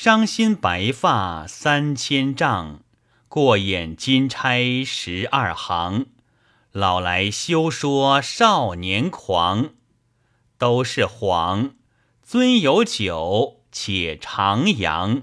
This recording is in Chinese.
伤心白发三千丈，过眼金钗十二行。老来休说少年狂，都是谎。尊有酒，且徜徉。